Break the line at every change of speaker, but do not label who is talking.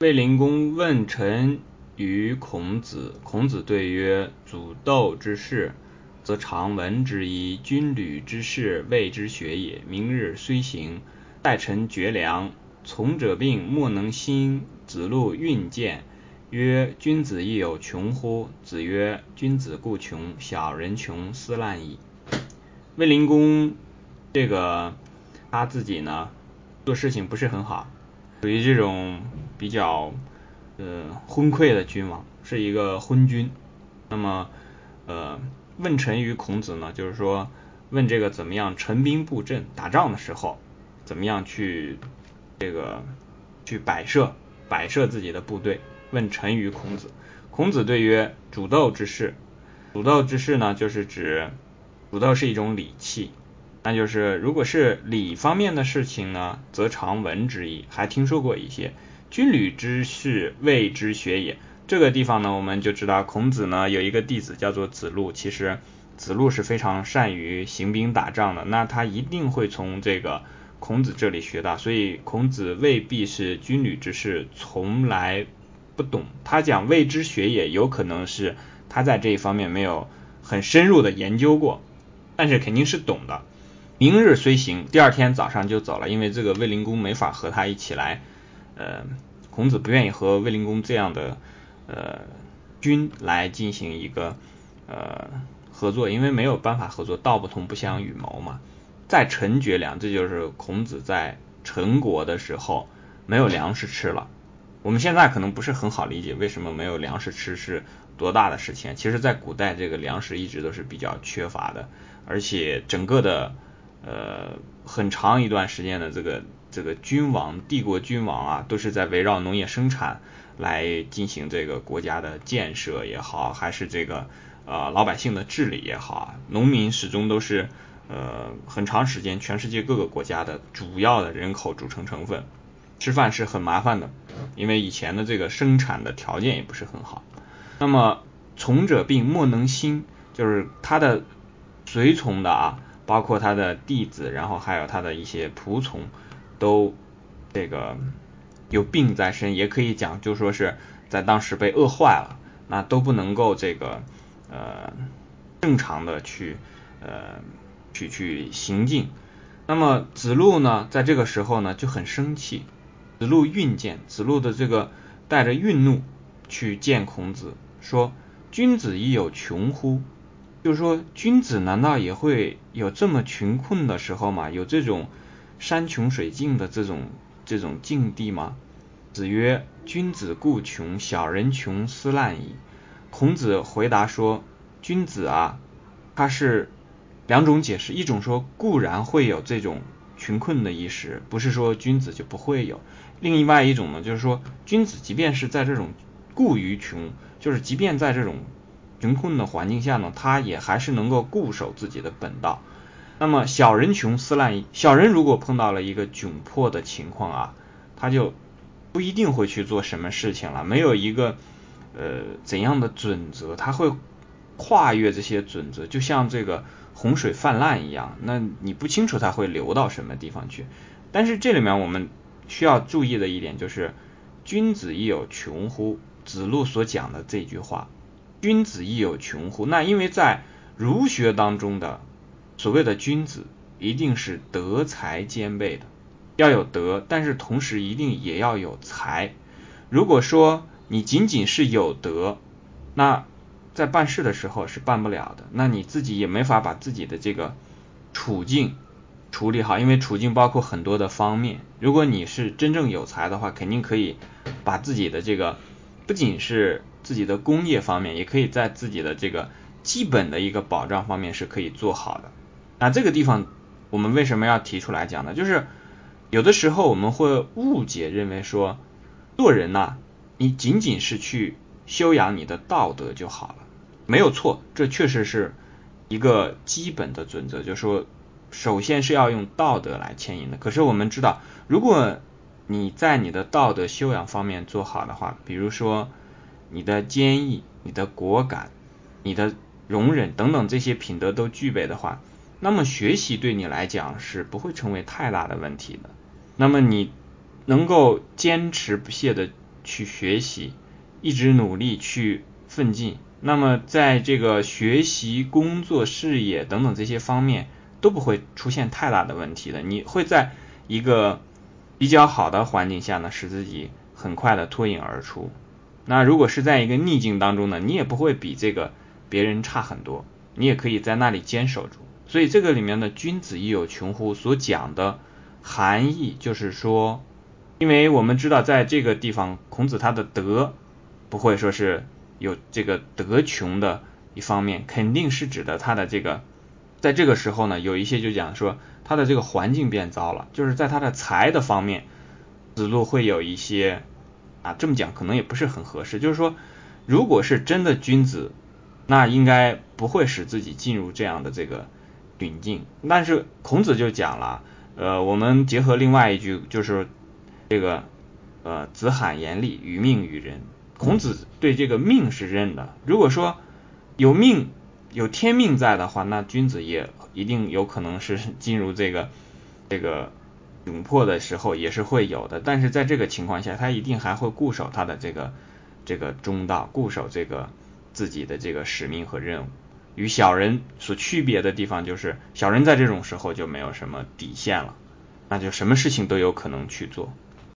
卫灵公问臣于孔子，孔子对曰：祖斗之事，则常闻之矣；军旅之事，谓之学也。明日虽行，待臣绝粮。从者病，莫能兴。子路运见，曰：君子亦有穷乎？子曰：君子固穷，小人穷，斯滥矣。卫灵公这个他自己呢，做事情不是很好，属于这种比较呃昏聩的君王，是一个昏君。那么呃问臣于孔子呢，就是说问这个怎么样陈兵布阵，打仗的时候怎么样去这个去摆设。摆设自己的部队，问臣于孔子。孔子对曰：主斗之事，主斗之事呢，就是指主斗是一种礼器，那就是如果是礼方面的事情呢，则常闻之矣，还听说过一些。军旅之事，谓之学也。这个地方呢，我们就知道孔子呢有一个弟子叫做子路，其实子路是非常善于行兵打仗的，那他一定会从这个。孔子这里学到，所以孔子未必是军旅之事从来不懂。他讲未知学也，有可能是他在这一方面没有很深入的研究过，但是肯定是懂的。明日虽行，第二天早上就走了，因为这个卫灵公没法和他一起来。呃，孔子不愿意和卫灵公这样的呃君来进行一个呃合作，因为没有办法合作，道不同不相与谋嘛。在陈绝粮，这就是孔子在陈国的时候没有粮食吃了。我们现在可能不是很好理解为什么没有粮食吃是多大的事情。其实，在古代这个粮食一直都是比较缺乏的，而且整个的呃很长一段时间的这个这个君王帝国君王啊，都是在围绕农业生产来进行这个国家的建设也好，还是这个呃老百姓的治理也好啊，农民始终都是。呃，很长时间，全世界各个国家的主要的人口组成成分，吃饭是很麻烦的，因为以前的这个生产的条件也不是很好。那么从者病，莫能兴，就是他的随从的啊，包括他的弟子，然后还有他的一些仆从，都这个有病在身，也可以讲，就说是在当时被饿坏了，那都不能够这个呃正常的去呃。去去行进，那么子路呢，在这个时候呢就很生气。子路运见，子路的这个带着愠怒去见孔子，说：“君子亦有穷乎？”就是说，君子难道也会有这么穷困的时候吗？有这种山穷水尽的这种这种境地吗？子曰：“君子固穷，小人穷，斯滥矣。”孔子回答说：“君子啊，他是。”两种解释，一种说固然会有这种穷困的意识，不是说君子就不会有；另外一种呢，就是说君子即便是在这种固于穷，就是即便在这种穷困的环境下呢，他也还是能够固守自己的本道。那么小人穷思滥，小人如果碰到了一个窘迫的情况啊，他就不一定会去做什么事情了，没有一个呃怎样的准则，他会跨越这些准则，就像这个。洪水泛滥一样，那你不清楚它会流到什么地方去。但是这里面我们需要注意的一点就是，君子亦有穷乎？子路所讲的这句话，君子亦有穷乎？那因为在儒学当中的所谓的君子，一定是德才兼备的，要有德，但是同时一定也要有才。如果说你仅仅是有德，那在办事的时候是办不了的，那你自己也没法把自己的这个处境处理好，因为处境包括很多的方面。如果你是真正有才的话，肯定可以把自己的这个不仅是自己的工业方面，也可以在自己的这个基本的一个保障方面是可以做好的。那这个地方我们为什么要提出来讲呢？就是有的时候我们会误解认为说做人呐，你仅仅是去修养你的道德就好了。没有错，这确实是一个基本的准则，就是说，首先是要用道德来牵引的。可是我们知道，如果你在你的道德修养方面做好的话，比如说你的坚毅、你的果敢、你的容忍等等这些品德都具备的话，那么学习对你来讲是不会成为太大的问题的。那么你能够坚持不懈的去学习，一直努力去奋进。那么在这个学习、工作、事业等等这些方面都不会出现太大的问题的。你会在一个比较好的环境下呢，使自己很快的脱颖而出。那如果是在一个逆境当中呢，你也不会比这个别人差很多，你也可以在那里坚守住。所以这个里面的“君子亦有穷乎”所讲的含义就是说，因为我们知道在这个地方，孔子他的德不会说是。有这个德穷的一方面，肯定是指的他的这个，在这个时候呢，有一些就讲说他的这个环境变糟了，就是在他的财的方面，子路会有一些啊，这么讲可能也不是很合适，就是说，如果是真的君子，那应该不会使自己进入这样的这个窘境。但是孔子就讲了，呃，我们结合另外一句，就是这个呃，子罕言厉，与命与人。孔子对这个命是认的。如果说有命有天命在的话，那君子也一定有可能是进入这个这个窘迫的时候也是会有的。但是在这个情况下，他一定还会固守他的这个这个中道，固守这个自己的这个使命和任务。与小人所区别的地方就是，小人在这种时候就没有什么底线了，那就什么事情都有可能去做。